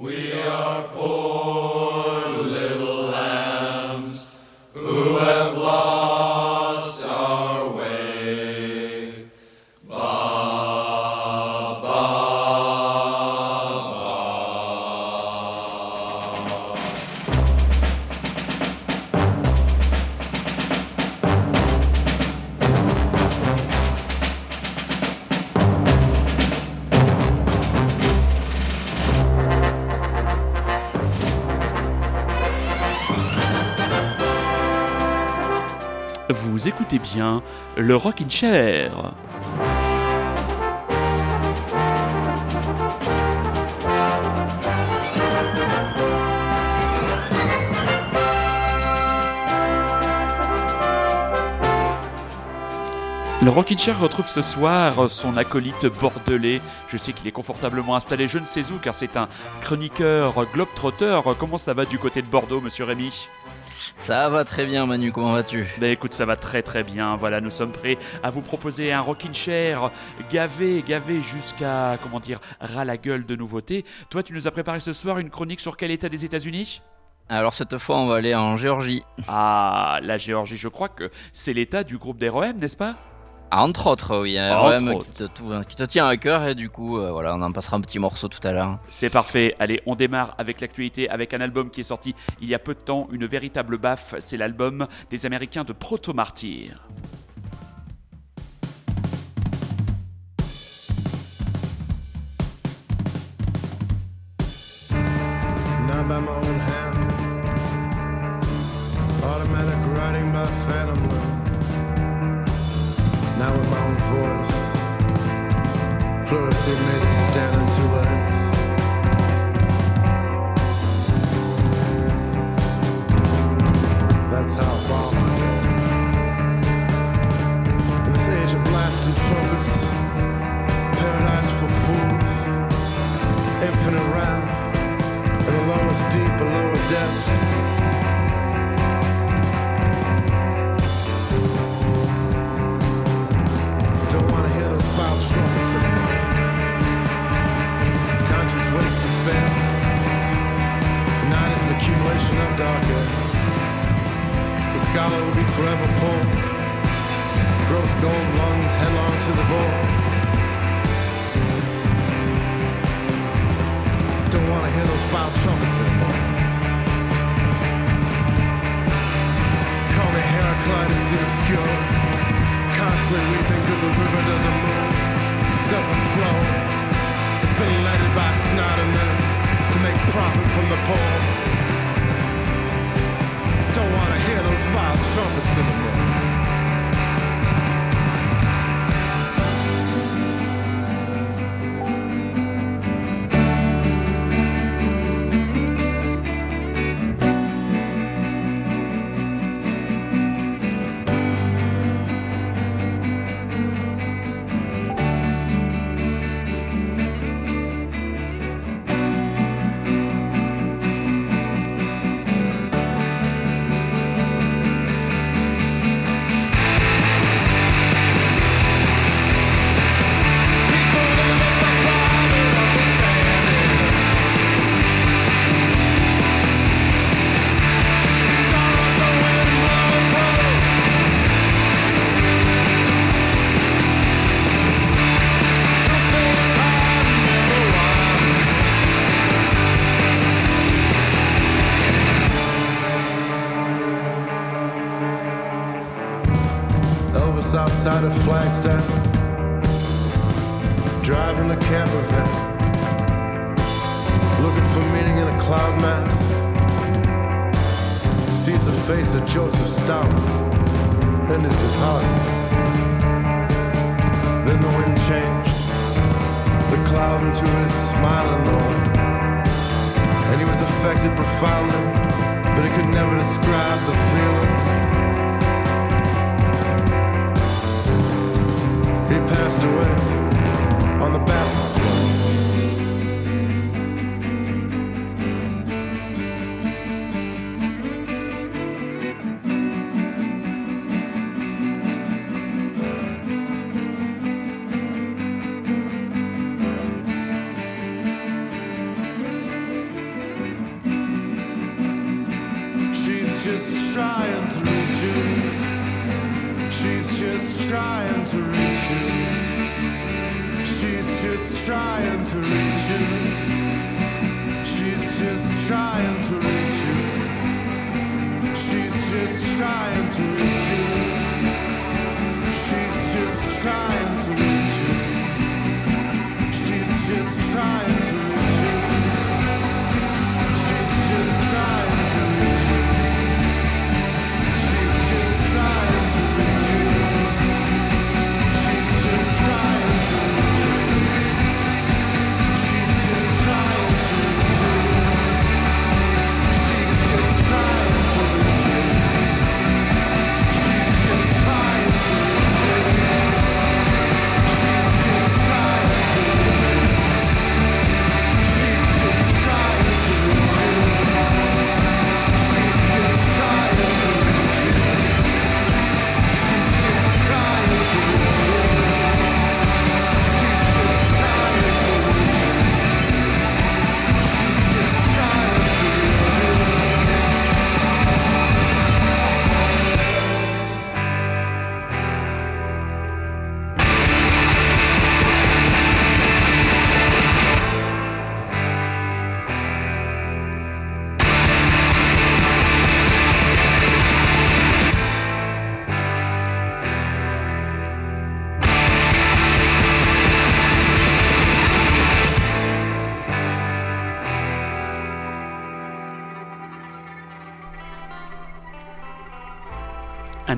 Vous écoutez bien le Rockin' Chair. Le Rockin' Chair retrouve ce soir son acolyte bordelais. Je sais qu'il est confortablement installé je ne sais où car c'est un chroniqueur globetrotter. Comment ça va du côté de Bordeaux, monsieur Rémy? Ça va très bien Manu, comment vas-tu? Bah écoute, ça va très très bien. Voilà, nous sommes prêts à vous proposer un Rockin' Chair gavé, gavé jusqu'à, comment dire, ras la gueule de nouveautés. Toi, tu nous as préparé ce soir une chronique sur quel état des États-Unis? Alors cette fois on va aller en Géorgie. Ah, la Géorgie, je crois que c'est l'état du groupe des n'est-ce pas? Entre autres, oui, un Entre REM autres. qui te, tout- qui te tient à cœur et du coup euh, voilà, on en passera un petit morceau tout à l'heure. C'est parfait. Allez, on démarre avec l'actualité, avec un album qui est sorti il y a peu de temps, une véritable baffe. C'est l'album des Américains de Proto Martyr. By Now with my own voice. On two legs.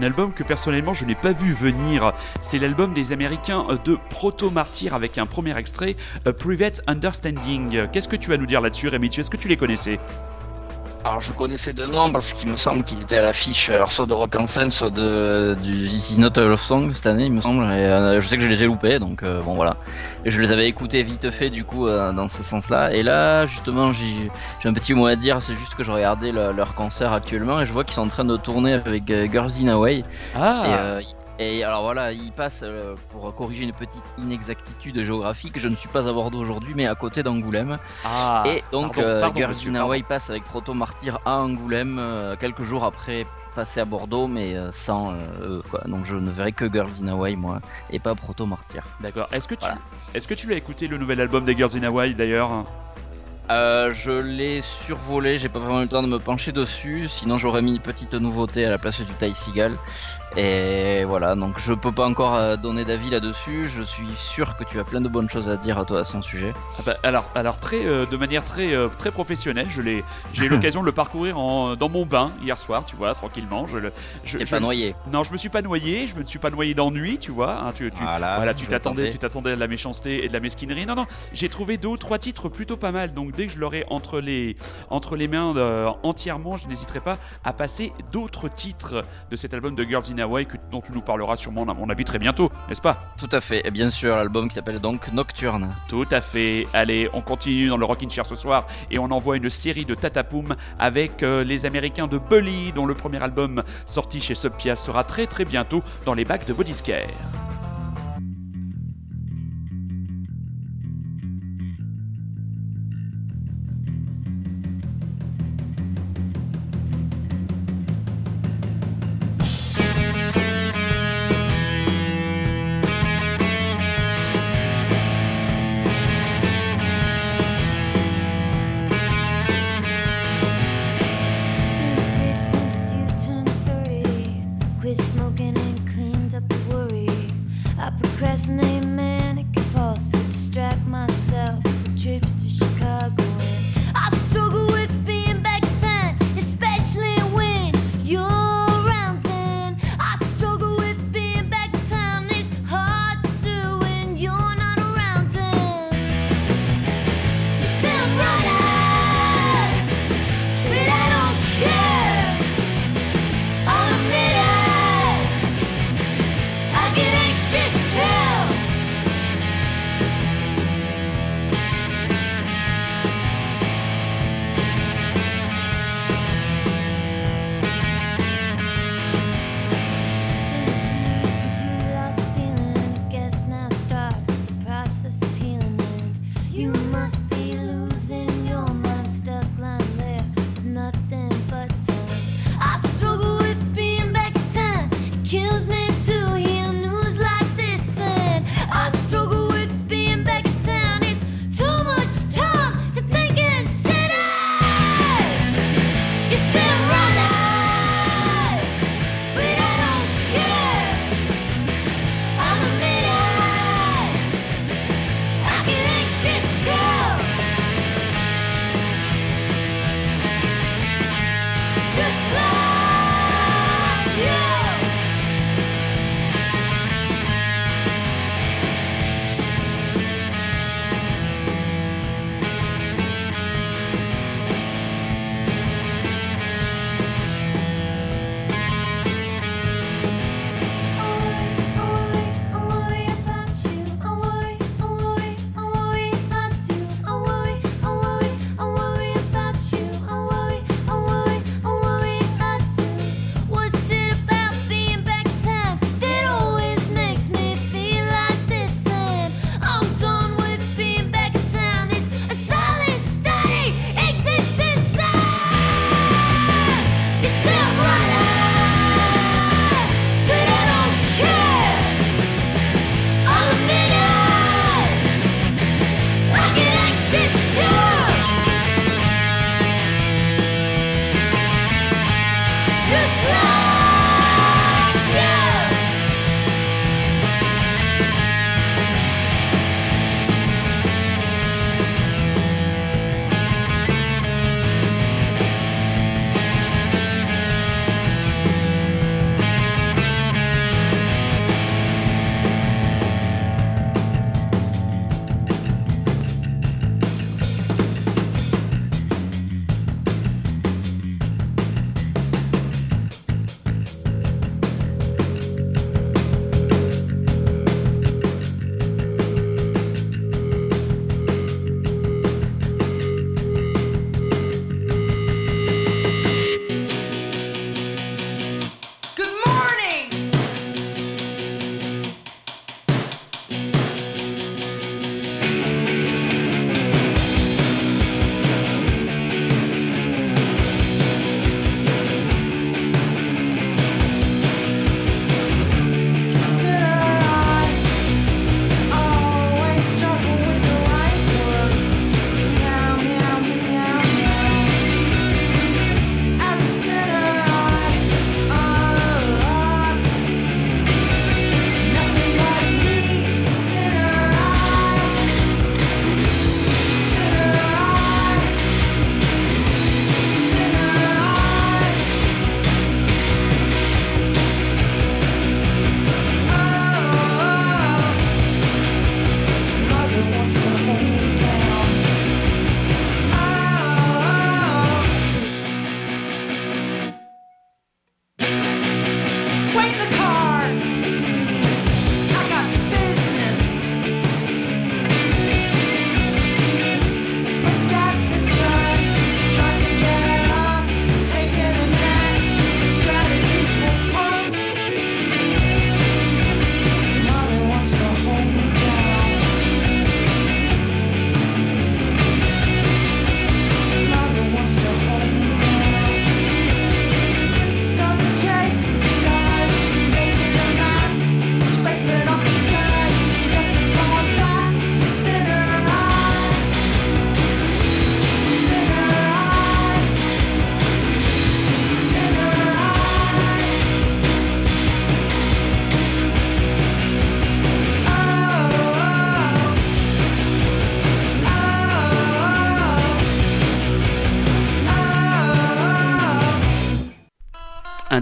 Un album que personnellement je n'ai pas vu venir. C'est l'album des Américains de Proto Martyr avec un premier extrait, Private Understanding. Qu'est-ce que tu vas nous dire là-dessus, Rémi? Est-ce que tu les connaissais? Alors je connaissais de nom parce qu'il me semble qu'ils étaient à l'affiche, alors soit de Rock en scène, soit de, du This is Not a Love Song cette année, il me semble. Et, euh, je sais que je les ai loupés, donc euh, bon voilà. Et je les avais écoutés vite fait du coup euh, dans ce sens-là. Et là justement j'ai un petit mot à dire, c'est juste que je regardais le- leur concert actuellement et je vois qu'ils sont en train de tourner avec euh, Girls in Hawaii. Ah Et, euh, et alors voilà, il passe euh, pour corriger une petite inexactitude géographique. Je ne suis pas à Bordeaux aujourd'hui, mais à côté d'Angoulême. Ah, et donc, euh, Girls passe avec Proto Martyr à Angoulême euh, quelques jours après passer à Bordeaux, mais euh, sans euh, eux, quoi. Donc je ne verrai que Girls in Hawaii, moi, et pas Proto Martyr. D'accord. Est-ce que tu, Voilà. est-ce que tu l'as écouté le nouvel album des Girls in Hawaii d'ailleurs? Euh, je l'ai survolé, j'ai pas vraiment eu le temps de me pencher dessus, sinon j'aurais mis une petite nouveauté à la place du Ty Seagal. Et voilà, donc je peux pas encore euh, donner d'avis là-dessus, je suis sûr que tu as plein de bonnes choses à dire à toi à son sujet. Ah bah, alors, alors très, euh, de manière très, euh, très professionnelle, je l'ai, j'ai eu l'occasion de le parcourir en, dans mon bain hier soir, tu vois, tranquillement. Je le, je, T'es je- pas noyé. Non, je me suis pas noyé, je me suis pas noyé d'ennui, tu vois. hein, tu, tu- Voilà, voilà, tu je t'attendais, tu t'attendais à de la méchanceté et de la mesquinerie. Non, non, j'ai trouvé deux ou trois titres plutôt pas mal. Donc dès que je l'aurai entre les, entre les mains euh, entièrement, je n'hésiterai pas à passer d'autres titres de cet album de Girls in Hawaii que, dont tu nous parleras sûrement, à mon avis, très bientôt, n'est-ce pas Tout à fait, et bien sûr, l'album qui s'appelle donc Nocturne. Tout à fait. Allez, on continue dans le Rockin' Chair ce soir et on envoie une série de tatapoum avec euh, les Américains de Bully, dont le premier album sorti chez Sub Pia sera très très bientôt dans les bacs de vos disquaires.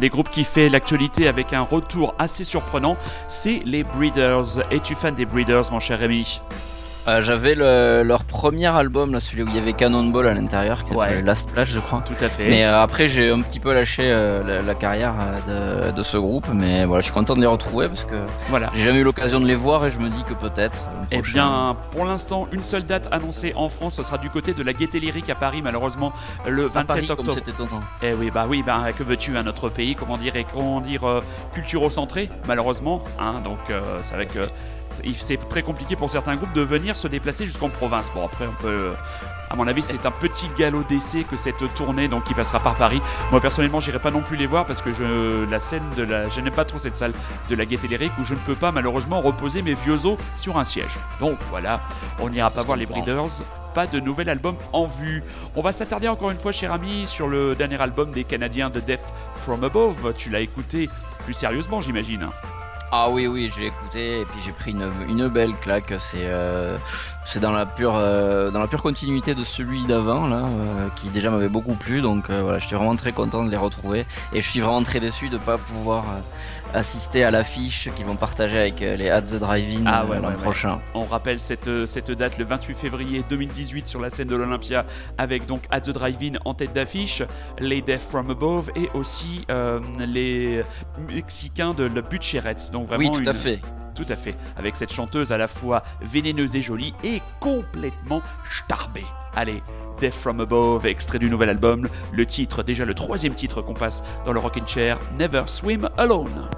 Des groupes qui fait l'actualité avec un retour assez surprenant, c'est les Breeders. Es-tu fan des Breeders, mon cher Rémi? Euh, J'avais le- leur premier album, là, celui où il y avait Cannonball à l'intérieur, qui s'appelle Ouais. Last Splash, je crois. Tout à fait. Mais euh, après, j'ai un petit peu lâché euh, la, la carrière euh, de, de ce groupe, mais voilà, je suis content de les retrouver parce que voilà. j'ai jamais eu l'occasion de les voir et je me dis que peut-être. Eh bien, pour l'instant, une seule date annoncée en France, ce sera du côté de la Gaieté Lyrique à Paris, malheureusement, le à 27 Paris, comme octobre. étonnant. Eh oui, bah oui, bah que veux-tu, un autre pays, comment dire, et comment dire, euh, culturo-centré, malheureusement, hein, donc c'est vrai que il- c'est très compliqué pour certains groupes de venir se déplacer jusqu'en province. Bon, après, on peut. euh, À mon avis, c'est un petit galop d'essai que cette tournée donc qui passera par Paris. Moi personnellement, j'irai pas non plus les voir parce que je la scène de la je n'aime pas trop cette salle de la Gaieté Lyrique où je ne peux pas malheureusement reposer mes vieux os sur un siège. Donc voilà, on n'ira pas voir les. Breeders pas de nouvel album en vue. On va s'attarder encore une fois, cher ami, sur le dernier album des Canadiens de Death From Above. Tu l'as écouté plus sérieusement, j'imagine. Ah oui, oui, j'ai écouté et puis j'ai pris une, belle claque. C'est euh, c'est dans la pure euh, dans la pure continuité de celui d'avant là, euh, qui déjà m'avait beaucoup plu. Donc voilà, je suis vraiment très content de les retrouver et je suis vraiment très déçu de pas pouvoir assister à l'affiche qu'ils vont partager avec euh, les At the Drive-In Ah euh, ouais, l'an ouais, ouais. prochain. On rappelle cette, euh, cette date le 28 février 2018 sur la scène de l'Olympia avec donc At the Drive-In en tête d'affiche, les Death From Above et aussi euh, les Mexicains de la Butcherette. Donc vraiment Oui, tout à fait. Tout à fait. Avec cette chanteuse à la fois vénéneuse et jolie et complètement starbée. Allez, Death From Above, extrait du nouvel album. Le titre, déjà le troisième titre qu'on passe dans le Rockin' Chair, Never Swim Alone.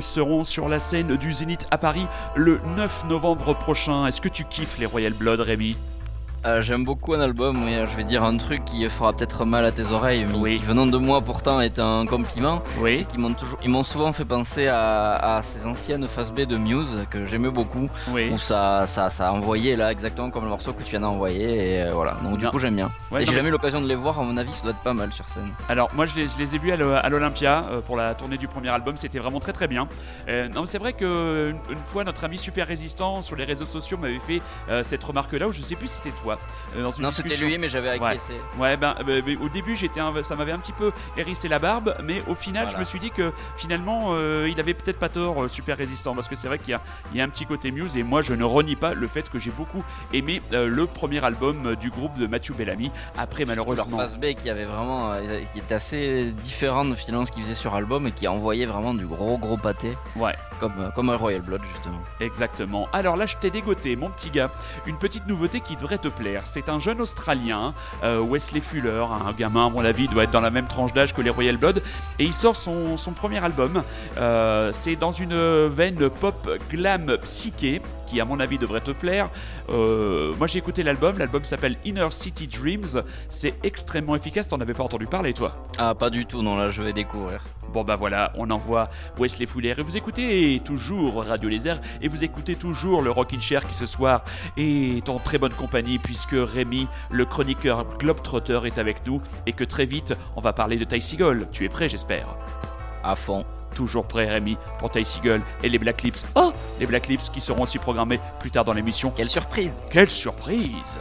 Seront sur la scène du Zénith à Paris le 9 novembre prochain. Est-ce que tu kiffes les Royal Blood, Rémi? Euh, J'aime beaucoup un album, je vais dire un truc qui fera peut-être mal à tes oreilles, mais Oui. qui venant de moi pourtant est un compliment. Oui. Qui m'ont toujours, ils m'ont souvent fait penser à, à ces anciennes phases B de Muse que j'aimais beaucoup, Oui. où ça, ça, ça envoyait là exactement comme le morceau que tu viens d'envoyer, et euh, voilà. Donc du coup j'aime bien. Ouais, et j'ai jamais eu l'occasion de les voir, à mon avis, ça doit être pas mal sur scène. Alors moi je les, je les ai vus à l'O- à l'Olympia euh, pour la tournée du premier album, c'était vraiment très très bien. Euh, non c'est vrai que une, une fois notre ami super résistant sur les réseaux sociaux m'avait fait cette remarque là où je sais plus si c'était toi. Euh, dans une Non, c'était lui, mais j'avais acquiescé. Ouais, ben, euh, au début, j'étais, un- ça m'avait un petit peu hérissé la barbe, mais au final, Voilà. je me suis dit que finalement, euh, il avait peut-être pas tort, euh, super résistant, parce que c'est vrai qu'il y a, il y a un petit côté Muse, et moi, je ne renie pas le fait que j'ai beaucoup aimé euh, le premier album du groupe de Matthew Bellamy. Après, malheureusement, Leur phase B qui avait vraiment, qui était assez finalement de ce qu'ils faisaient sur album et qui envoyait vraiment du gros gros pâté, ouais, comme, comme un Royal Blood justement. exactement. Alors là, je t'ai dégoté, mon petit gars, une petite nouveauté qui devrait te C'est un jeune Australien, euh, Wesley Fuller, un gamin, à mon avis, doit être dans la même tranche d'âge que les Royal Blood, et il sort son, son premier album. Euh, c'est dans une veine pop glam psyché qui à mon avis devrait te plaire. Euh, moi j'ai écouté l'album, l'album s'appelle Inner City Dreams, c'est extrêmement efficace, t'en avais pas entendu parler toi? Ah pas du tout, non là je vais découvrir. Bon bah voilà, on envoie Wesley Fuller et vous écoutez toujours Radio Lézard et vous écoutez toujours le Rockin' Chair qui ce soir est en très bonne compagnie puisque Rémi, le chroniqueur Globetrotter est avec nous et que très vite on va parler de Ty Seagull. Tu es prêt j'espère? À fond. Toujours prêt Rémi pour Ty Seagull et les Black Lips. Oh Les Black Lips qui seront aussi programmés plus tard dans l'émission. Quelle surprise Quelle surprise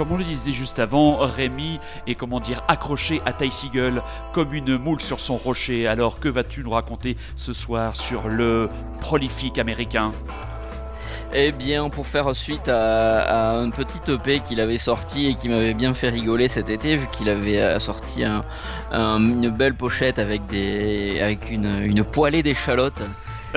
comme on le disait juste avant, Rémi est comment dire accroché à Ty comme une moule sur son rocher. Alors que vas-tu nous raconter ce soir sur le prolifique américain? Eh bien, pour faire suite à, à un petit EP qu'il avait sorti et qui m'avait bien fait rigoler cet été, vu qu'il avait euh, sorti un- un- une belle pochette avec, des, avec une, une poêlée d'échalotes.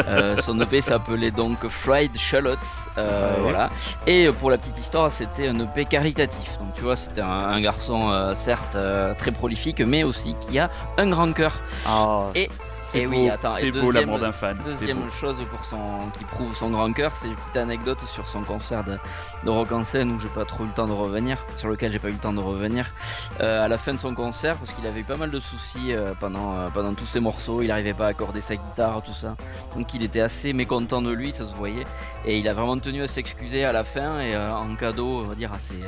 Euh, son EP s'appelait donc Fried Shallots, euh, Ouais. voilà. Et pour la petite histoire, c'était un EP caritatif. Donc tu vois, c'était un, un garçon euh, certes très prolifique, mais aussi qui a un grand cœur. Ah, Et- c'est beau, oui, attends, c'est beau l'amour d'un fan. Deuxième chose pour son, qui prouve son grand cœur, c'est une petite anecdote sur son concert de, de rock en scène où j'ai pas trop eu le temps de revenir, sur lequel j'ai pas eu le temps de revenir. Euh, à la fin de son concert, parce qu'il avait eu pas mal de soucis euh, pendant, euh, pendant tous ses morceaux, il arrivait pas à accorder sa guitare, tout ça. Donc il était assez mécontent de lui, ça se voyait. Et il a vraiment tenu à s'excuser à la fin et en cadeau, on va dire, à ses,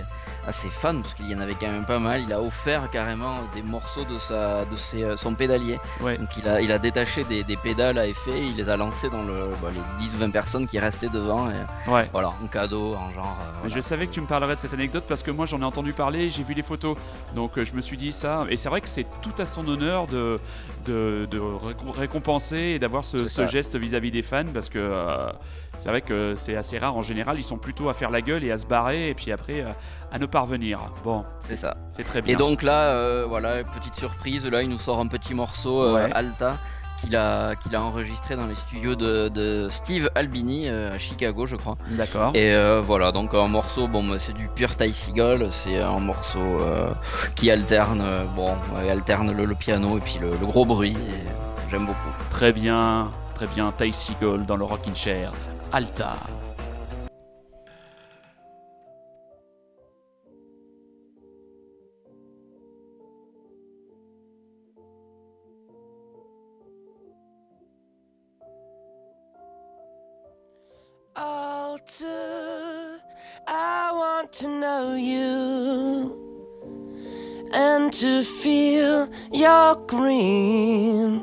à ses fans, parce qu'il y en avait quand même pas mal, il a offert carrément des morceaux de, sa, de ses, son pédalier. Ouais. Donc il a, il a détaché des, des pédales à effet, il les a lancés dans le, bah, les 10-20 personnes qui restaient devant, et Ouais. voilà, en cadeau, en genre. euh, voilà. Je savais que tu me parlerais de cette anecdote parce que moi j'en ai entendu parler, j'ai vu les photos, donc euh, je me suis dit ça. Et c'est vrai que c'est tout à son honneur de, de, de récom- récompenser et d'avoir ce, geste vis-à-vis des fans parce que euh, c'est vrai que c'est assez rare en général, ils sont plutôt à faire la gueule et à se barrer et puis après euh, à ne pas revenir. Bon, C'est ça. c'est très bien. Et donc là, euh, voilà, petite surprise, là il nous sort un petit morceau Ouais. Alta qu'il a, qu'il a enregistré dans les studios de, de Steve Albini euh, à Chicago, je crois. D'accord. Et euh, voilà, donc un morceau, bon, bah, c'est du pur Ty Seagull, c'est un morceau euh, qui alterne, bon, ouais, alterne le, le piano et puis le, le gros bruit. J'aime beaucoup. Très bien, très bien. Ty Seagull dans le Rockin' Chair. Alta. To feel your green.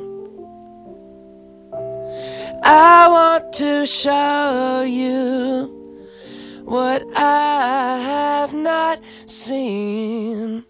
I want to show you what I have not seen.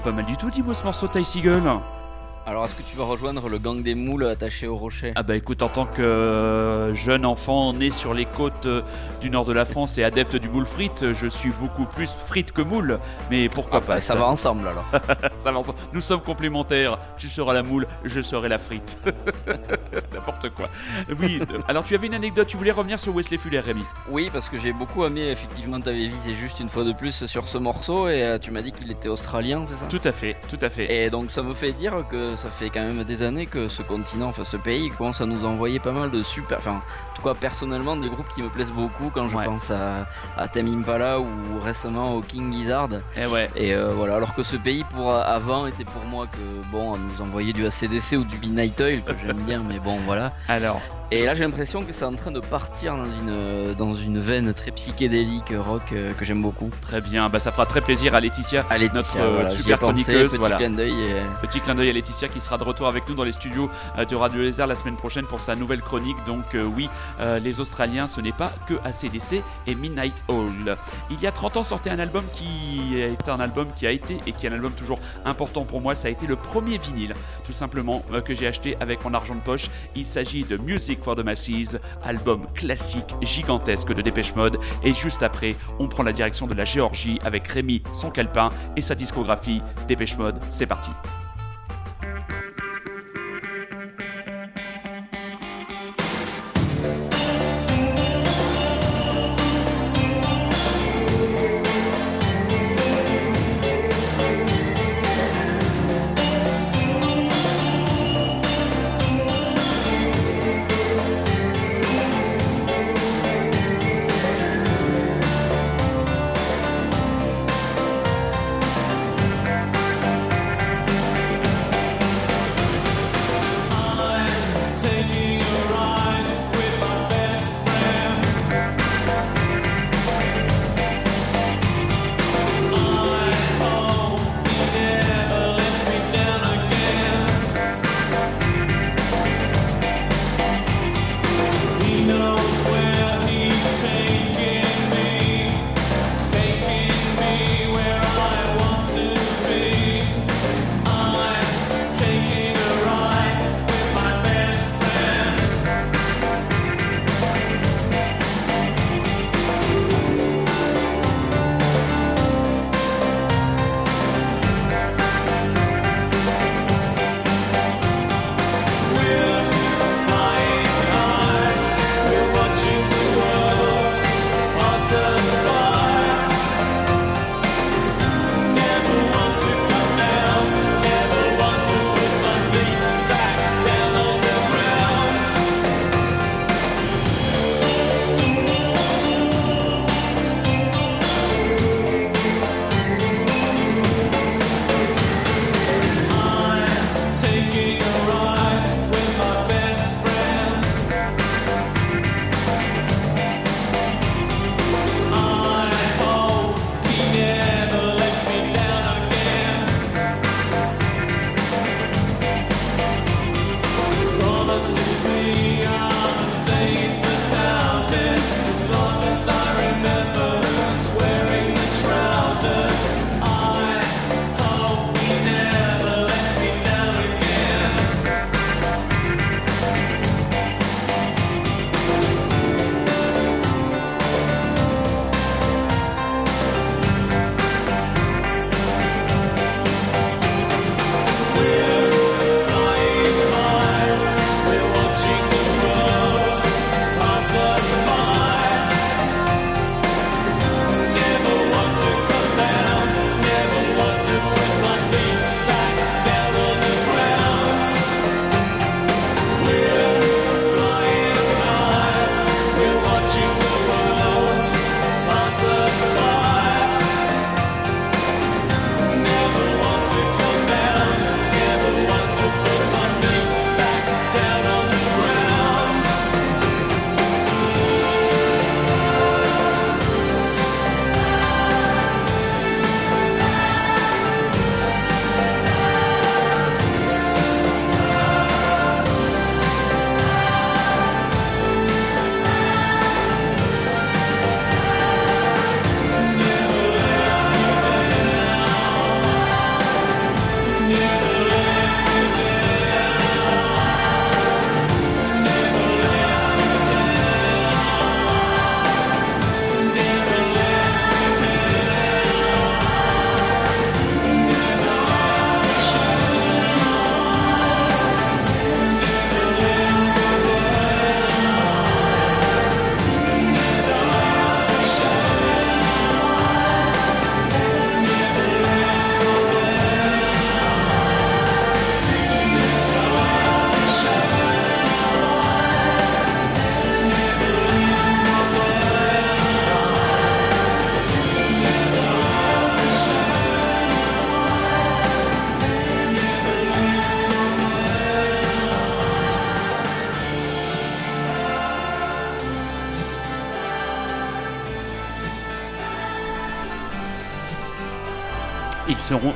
Pas mal du tout, dis-moi ce morceau Ty Seagull. Alors, est-ce que tu vas rejoindre le gang des moules attaché au rocher Ah bah écoute, en tant que euh, jeune enfant né sur les côtes euh, du nord de la France et adepte du moule frite, je suis beaucoup plus frite que moule. Mais pourquoi Ah, pas bah, ça va ensemble alors. Ça va ensemble. Nous sommes complémentaires. Tu seras la moule, je serai la frite. N'importe quoi. Oui, euh, alors tu avais une anecdote, tu voulais revenir sur Wesley Fuller, Rémi Oui, parce que j'ai beaucoup aimé, effectivement, t'avais visé juste une fois de plus sur ce morceau et tu m'as dit qu'il était australien, c'est ça? Tout à fait, tout à fait. Et donc ça me fait dire que ça fait quand même des années que ce continent, enfin ce pays commence à nous envoyer pas mal de super, enfin en tout cas personnellement des groupes qui me plaisent beaucoup quand je Ouais. pense à, à Tame Impala ou récemment au King Gizzard. Eh ouais. Et euh, voilà, alors que ce pays pour avant était pour moi que bon, nous envoyer du ACDC ou du Midnight Oil que j'aime bien, mais bon voilà. Alors, Et là j'ai l'impression que c'est en train de partir dans une dans une veine très psychédélique rock euh, que j'aime beaucoup. très bien. Bah ça fera très plaisir à Laetitia. À Laetitia, Notre, euh, voilà, super pensé, chroniqueuse, petit voilà. clin d'œil et Petit clin d'œil à Laetitia qui sera de retour avec nous dans les studios euh, de Radio Lézard la semaine prochaine pour sa nouvelle chronique. Donc euh, oui, euh, les Australiens, ce n'est pas que ACDC et Midnight Hall. Il y a 30 ans sortait un album qui est un album qui a été et qui est un album toujours important pour moi. Ça a été le premier vinyle, tout simplement, euh, que j'ai acheté avec mon argent de poche. Il s'agit de Music for the Masses, album classique gigantesque de Dépêche Mode. Et juste après, on prend la direction de la Géorgie avec Rémi, son calepin et sa discographie. Dépêche Mode, c'est parti.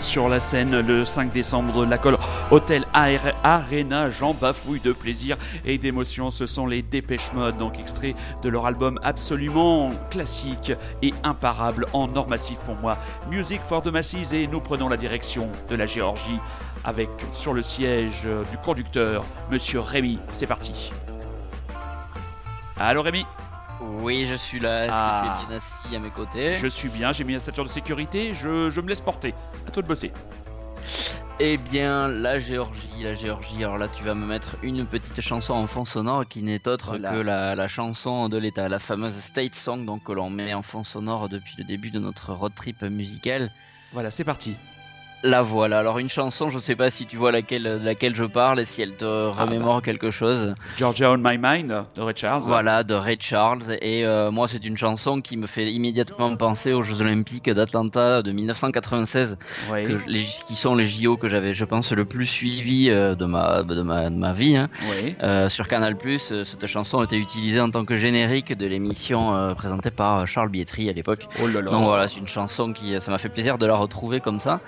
Sur la scène le 5 décembre de l'accord Hôtel AR Arena. J'en bafouille de plaisir et d'émotion. Ce sont les Dépêche Mode, donc extrait de leur album absolument classique et imparable en or massif pour moi. Music for the Masses et nous prenons la direction de la Géorgie avec sur le siège du conducteur Monsieur Rémi. C'est parti. Allô Rémi? Oui, je suis là. Est-ce Ah. que tu es bien assis à mes côtés? Je suis bien, j'ai mis la ceinture de sécurité, je, je me laisse porter. À toi de bosser. Eh bien, la Géorgie, la Géorgie. Alors là, tu vas me mettre une petite chanson en fond sonore qui n'est autre Voilà. que la, la chanson de l'État, la fameuse State Song, donc que l'on met en fond sonore depuis le début de notre road trip musical. Voilà, c'est parti. La voilà. Alors une chanson, je sais pas si tu vois laquelle, de laquelle je parle et si elle te remémore quelque chose. Georgia on My Mind de Ray Charles. Voilà, de Ray Charles. Et euh, moi, c'est une chanson qui me fait immédiatement penser aux Jeux Olympiques d'Atlanta de 1996, Oui, que les- qui sont les JO que j'avais, je pense, le plus suivi euh, de ma de ma, de ma vie. hein. oui. Euh, sur Canal+, cette chanson était utilisée en tant que générique de l'émission euh, présentée par Charles Bietri à l'époque. Oh là là. Donc voilà, c'est une chanson qui, ça m'a fait plaisir de la retrouver comme ça.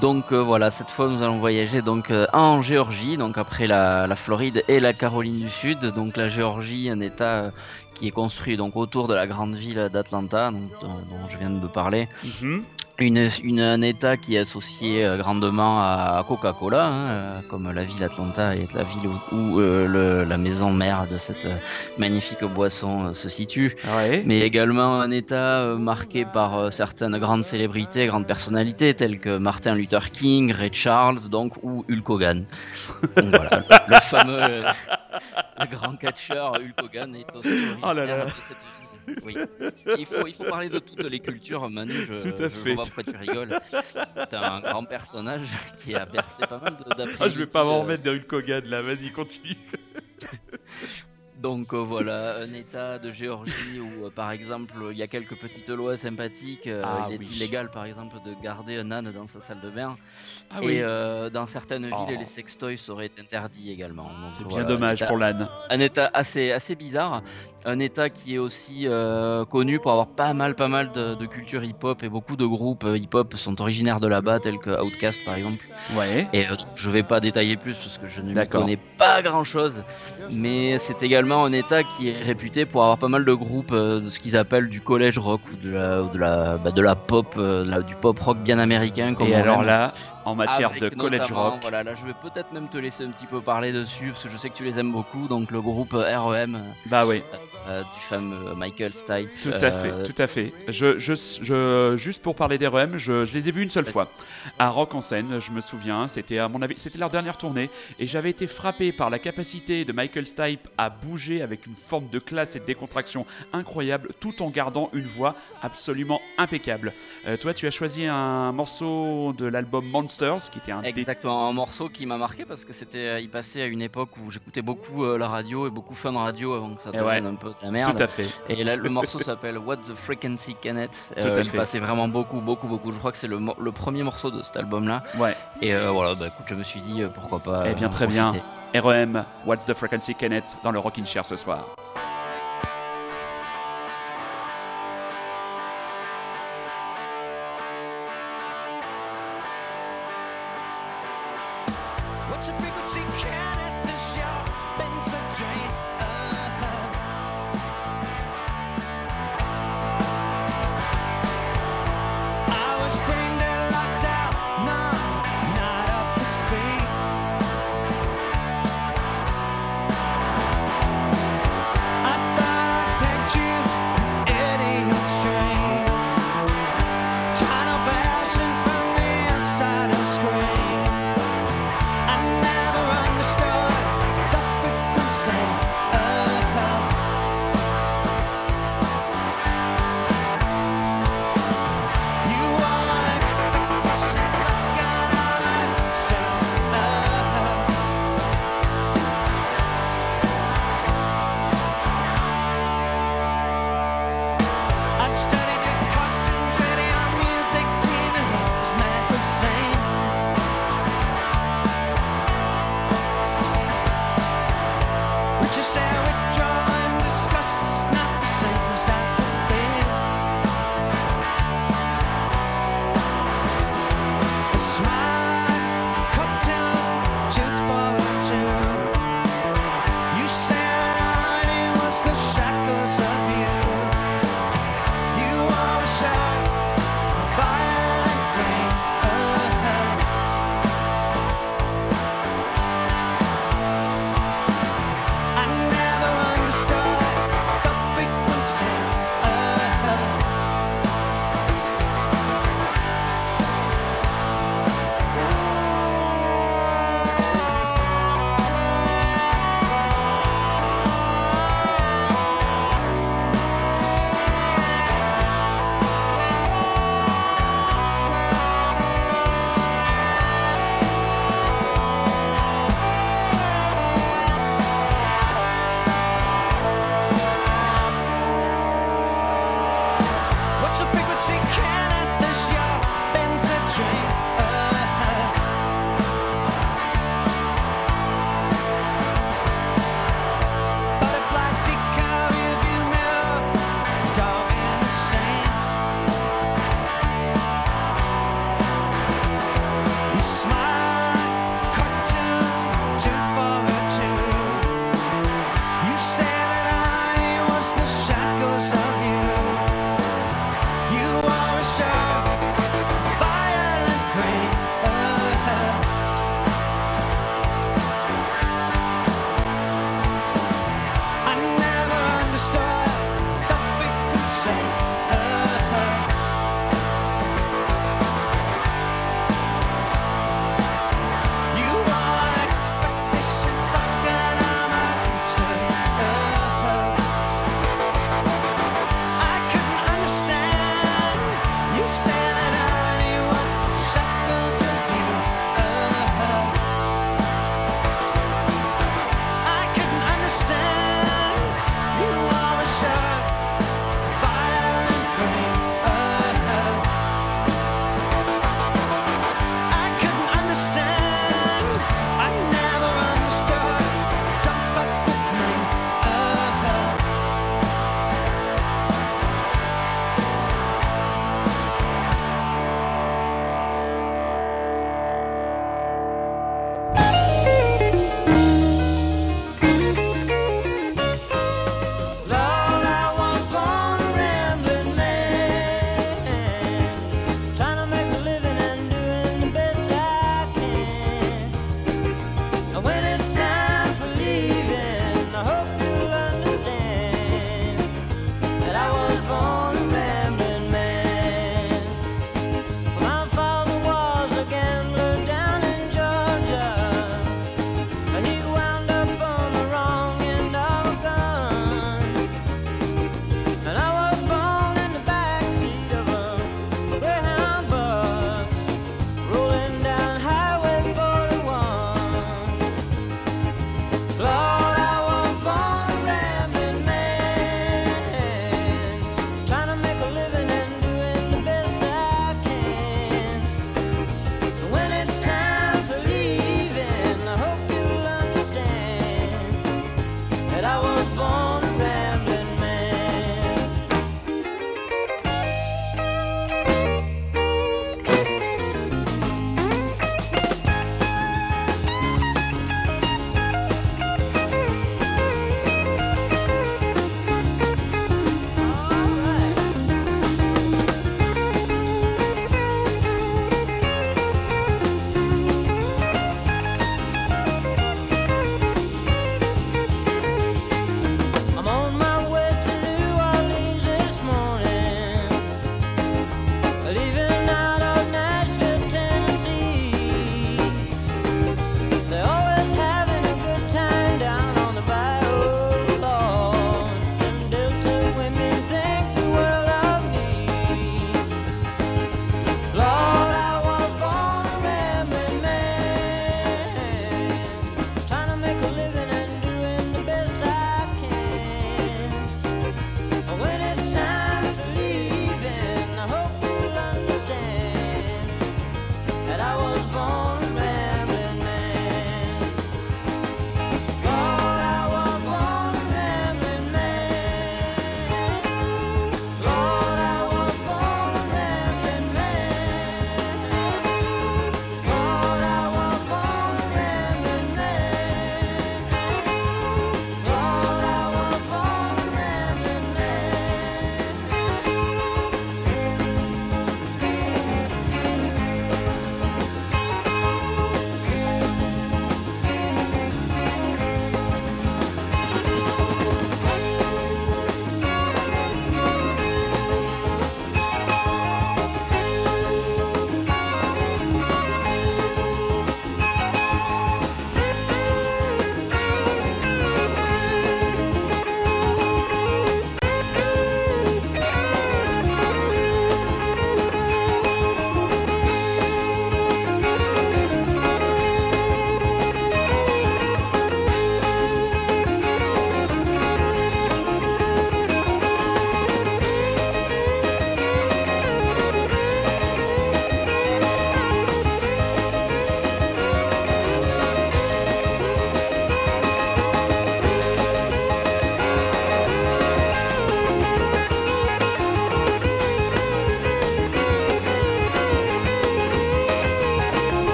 Donc euh, voilà, cette fois nous allons voyager donc euh, en Géorgie, donc après la, Floride et la Caroline du Sud. Donc la Géorgie, un État euh, qui est construit donc autour de la grande ville d'Atlanta, dont, je viens de parler. Mhm. Une, une, un État qui est associé euh, grandement à Coca-Cola, hein, euh, comme la ville d'Atlanta est la ville où, où, euh, le- la maison mère de cette euh, magnifique boisson euh, se situe Ouais. mais également un État euh, marqué par certaines grandes célébrités, grandes personnalités telles que Martin Luther King, Ray Charles, donc ou Hulk Hogan. Donc voilà, le, le fameux, le grand catcheur Hulk Hogan est aussi originaire Oh là là. de cette ville. Oui. Il faut, il faut parler de toutes les cultures, Manu. Je, Tout à je fait. vois pourquoi tu rigoles. C'est un grand personnage qui a bercé pas mal d'après-midi. Ah, je vais pas m'en euh, remettre des Hulk Hogan là, vas-y, continue. Donc euh, voilà, un état de Géorgie où euh, par exemple il y a quelques petites lois sympathiques. euh, Ah il est oui. illégal par exemple de garder un âne dans sa salle de bain. Ah et oui, dans certaines villes Oh. les sextoys seraient interdits également. C'est bien voilà, dommage un état- pour l'âne. un état assez assez bizarre, un état qui est aussi euh, connu pour avoir pas mal pas mal de, de culture hip-hop et beaucoup de groupes euh, hip-hop sont originaires de là-bas tels que Outkast par exemple. Ouais. Et euh, je vais pas détailler plus parce que je ne connais pas grand chose. Mais c'est également un état qui est réputé pour avoir pas mal de groupes euh, de ce qu'ils appellent du collège rock ou de la, ou de la, bah, de la pop, de la- du pop rock bien américain. Comme Et alors aime. là, en matière de college rock, Voilà, là je vais peut-être même te laisser un petit peu parler dessus parce que je sais que tu les aimes beaucoup. Donc le groupe euh, REM euh, bah oui, euh, du fameux Michael Stipe. tout à euh, fait, tout à fait. Je, je, je, juste pour parler des REM, je, je les ai vus une seule fois à Rock en scène. Je me souviens, c'était à mon avis, c'était leur dernière tournée, et j'avais été frappé par la capacité de Michael Stipe à bouger avec une forme de classe et de décontraction incroyable, tout en gardant une voix absolument impeccable. Euh, toi, tu as choisi un morceau de l'album Monsters, qui était un Exactement, un morceau qui m'a marqué parce que c'était, euh, il passait à une époque où j'écoutais beaucoup euh, la radio et beaucoup fun radio avant que ça Eh devienne ouais. un peu de la merde. Tout à fait. Et là, le morceau s'appelle What the Frequency Canet. À il fait. passait vraiment beaucoup, beaucoup, beaucoup. Je crois que c'est le, le premier morceau de cet album-là. Ouais. Et euh, voilà, bah écoute, je me suis dit euh, pourquoi pas. Eh bien, en très bien. REM, What's the Frequency Kenneth dans le Rockin' Chair ce soir.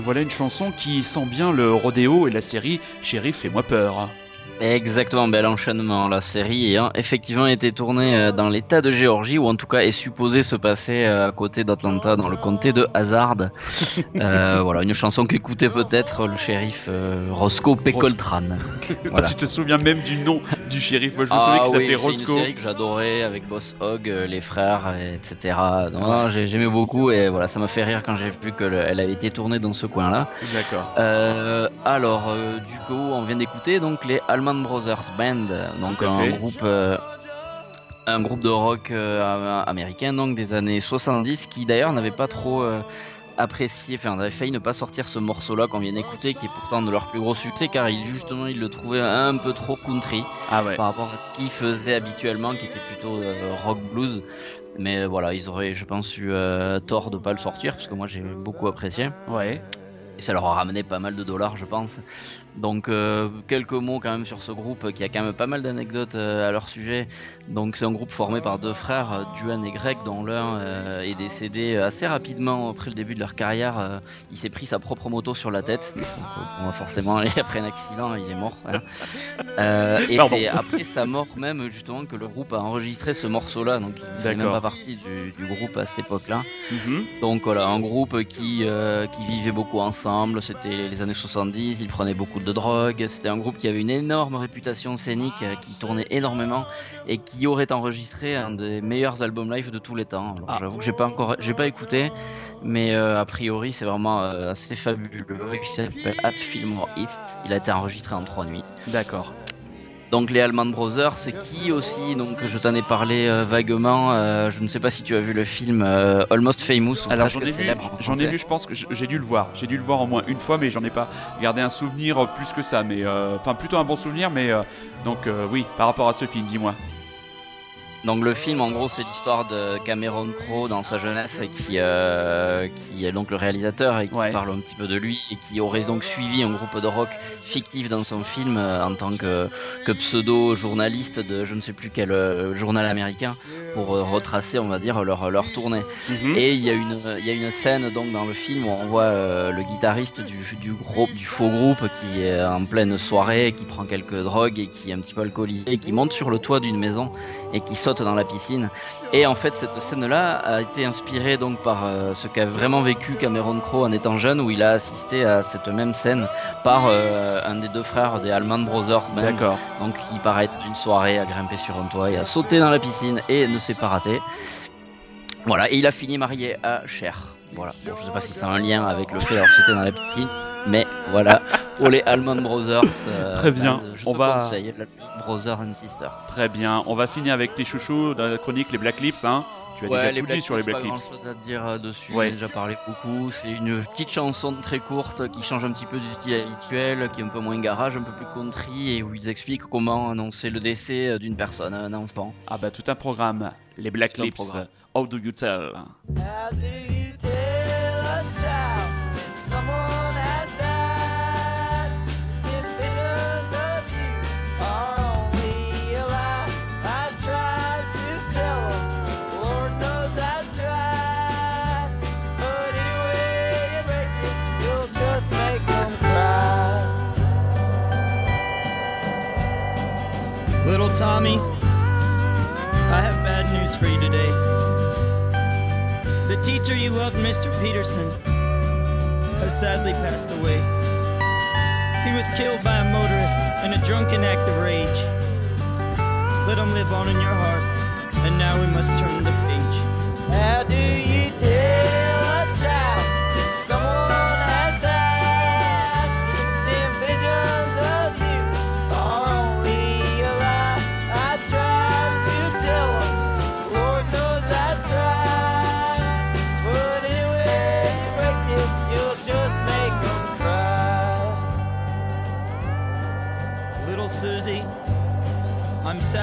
Voilà une chanson qui sent bien le rodéo et la série Chéri, fais-moi peur. Exactement, bel enchaînement. La série ayant effectivement été tournée euh, dans l'état de Géorgie, ou en tout cas est supposée se passer euh, à côté d'Atlanta, dans le comté de Hazard. Euh, voilà, une chanson qu'écoutait peut-être le shérif euh, Roscoe P. Coltrane. Voilà. tu te souviens même du nom du shérif Moi je me Ah souviens qu'il oui, s'appelait Roscoe. une série que j'adorais avec Boss Hogg, les frères, etc. Non, non, j'ai- j'aimais beaucoup et voilà, ça m'a fait rire quand j'ai vu qu'elle elle avait été tournée dans ce coin-là. D'accord. Euh, alors, du coup, on vient d'écouter donc les Allman Brothers Band, donc Tout à un fait. groupe, euh, un groupe de rock euh, américain donc des années 70 qui d'ailleurs n'avait pas trop euh, apprécié, enfin, on avait failli ne pas sortir ce morceau-là qu'on vient d'écouter, qui est pourtant de leur plus gros succès, car ils, justement ils le trouvaient un peu trop country Ah ouais. par rapport à ce qu'ils faisaient habituellement, qui était plutôt euh, rock blues. Mais euh, voilà, ils auraient, je pense, eu euh, tort de pas le sortir, parce que moi j'ai beaucoup apprécié. Ouais. Et ça leur a ramené pas mal de dollars, je pense. Donc euh, quelques mots quand même sur ce groupe qui a quand même pas mal d'anecdotes euh, à leur sujet. Donc c'est un groupe formé par deux frères, euh, Duane et Greg, dont l'un euh, est décédé assez rapidement après le début de leur carrière. Euh, il s'est pris sa propre moto sur la tête. Donc, euh, forcément, après un accident, il est mort. hein. Euh, et c'est après sa mort même justement que le groupe a enregistré ce morceau-là. Donc il faisait même pas partie du, du groupe à cette époque-là. Mhm. Donc voilà, un groupe qui, euh, qui vivait beaucoup ensemble, c'était les années 70, ils prenaient beaucoup de drogue, c'était un groupe qui avait une énorme réputation scénique, euh, qui tournait énormément et qui aurait enregistré un des meilleurs albums live de tous les temps. Alors, Ah. J'avoue que j'ai pas encore, j'ai pas écouté, mais euh, a priori c'est vraiment euh, assez fabuleux. Il s'appelle At Fillmore East, il a été enregistré en trois nuits. D'accord. Donc les Allman Brothers, c'est qui aussi? Donc je t'en ai parlé euh, vaguement. euh, je ne sais pas si tu as vu le film euh, Almost Famous. ou Alors j'en ai vu, j'en ai vu, je pense que j'ai dû le voir. J'ai dû le voir au moins une fois, mais j'en ai pas gardé un souvenir plus que ça. Mais euh, enfin plutôt un bon souvenir, mais donc oui, par rapport à ce film, dis-moi. Donc le film, en gros, c'est l'histoire de Cameron Crowe dans sa jeunesse, et qui, euh, qui est donc le réalisateur et qui Ouais. parle un petit peu de lui et qui aurait donc suivi un groupe de rock fictif dans son film euh, en tant que, que pseudo journaliste de je ne sais plus quel euh, journal américain pour retracer, on va dire, leur leur tournée. Mhm. Et il y a une y a une scène donc dans le film où on voit le guitariste du, du groupe du faux groupe qui est en pleine soirée, qui prend quelques drogues et qui est un petit peu alcoolisé, et qui monte sur le toit d'une maison et qui saute dans la piscine. Et en fait cette scène-là a été inspirée donc par euh, ce qu'a vraiment vécu Cameron Crowe en étant jeune, où il a assisté à cette même scène par euh, un des deux frères des Allman Brothers. Band. D'accord. Donc il paraît une soirée à grimper sur un toit et à sauter dans la piscine et ne s'est pas raté. Voilà, et il a fini marié à Cher. Voilà, bon, je sais pas si c'est un lien avec le fait d'avoir sauté dans la piscine, mais voilà, pour les Allman Brothers. euh, Très bien, je on te va- conseille, Brothers and Sisters. Très bien. On va finir avec tes chouchous dans la chronique les Black Lips, hein. Tu as déjà tout dit sur les Black Pas Lips. grand chose à dire euh, dessus, Ouais. j'ai déjà parlé beaucoup. C'est une petite chanson très courte qui change un petit peu du style habituel, qui est un peu moins garage, un peu plus country, et où ils expliquent comment annoncer le décès euh, d'une personne, un enfant. Ah bah tout un programme. Les Black Tout Lips. How do you tell? How do you tell? Tommy, I have bad news for you today. The teacher you loved, Mr. Peterson, has sadly passed away. He was killed by a motorist in a drunken act of rage. Let him live on in your heart, and now we must turn the page. How do you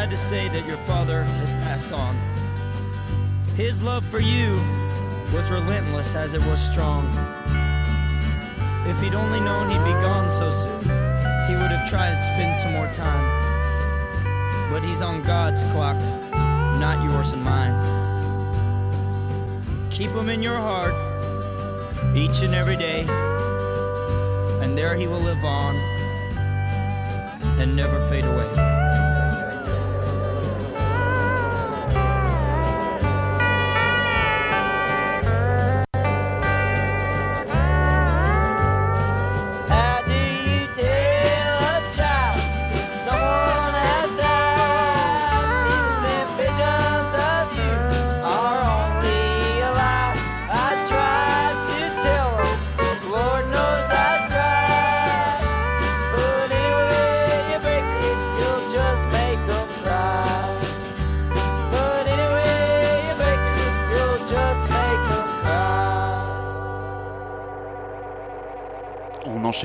to say that your father has passed on. His love for you was relentless as it was strong. If he'd only known he'd be gone so soon, he would have tried to spend some more time. But he's on God's clock, not yours and mine. Keep him in your heart each and every day, and there he will live on and never fade away.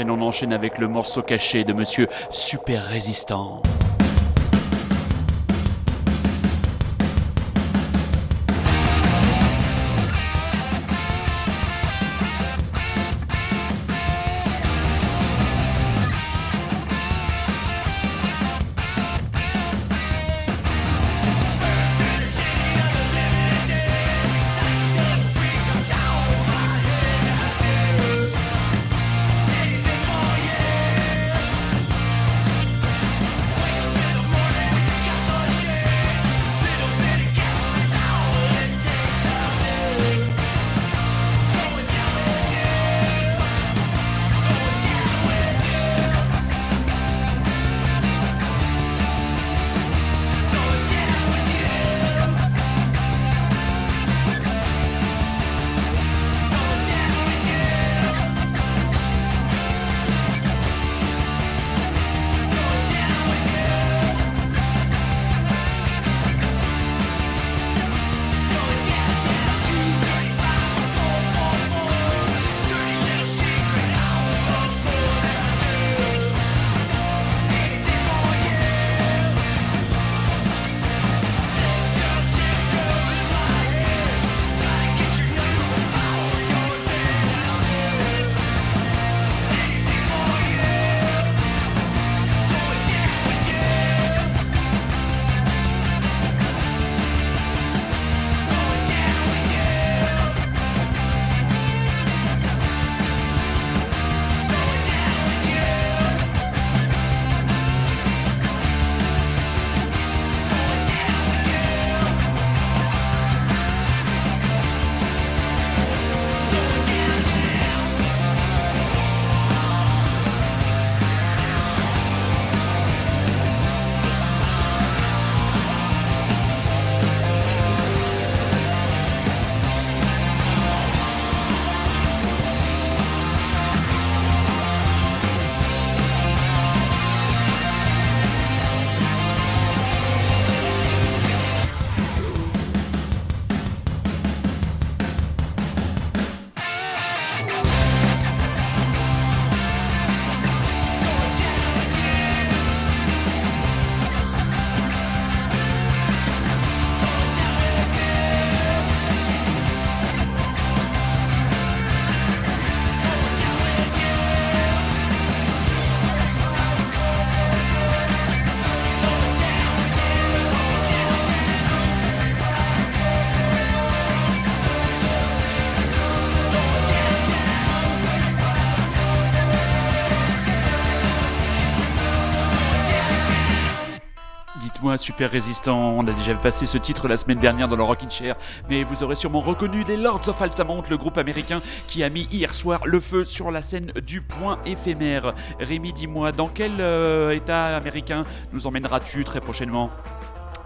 On enchaîne avec le morceau caché de Monsieur Super Résistant. Dites-moi, super résistant, on a déjà passé ce titre la semaine dernière dans le Rockin' Chair, mais vous aurez sûrement reconnu les Lords of Altamont, le groupe américain qui a mis hier soir le feu sur la scène du point éphémère. Rémi, dis-moi, dans quel euh, état américain nous emmèneras-tu très prochainement?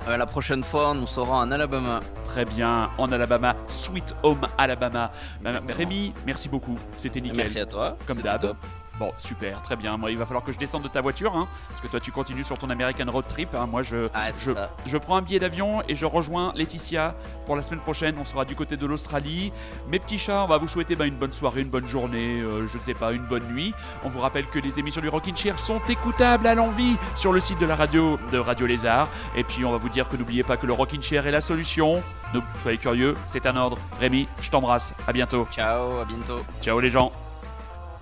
Euh, la prochaine fois, nous serons en Alabama. Très bien, en Alabama, Sweet Home Alabama. Euh, Rémi, merci beaucoup, c'était nickel. Merci à toi. Comme d'hab. Bon, super, très bien. Moi, il va falloir que je descende de ta voiture, hein, parce que toi, tu continues sur ton American Road Trip. hein. Moi, je, Ah, je, je prends un billet d'avion et je rejoins Laetitia pour la semaine prochaine. On sera du côté de l'Australie. Mes petits chats, on va vous souhaiter bah, une bonne soirée, une bonne journée, euh, je ne sais pas, une bonne nuit. On vous rappelle que les émissions du Rockin' Chair sont écoutables à l'envie sur le site de la radio de Radio Lézard. Et puis, on va vous dire que n'oubliez pas que le Rockin' Chair est la solution. Ne soyez curieux, c'est un ordre. Rémi, je t'embrasse. À bientôt. Ciao, à bientôt. Ciao les gens.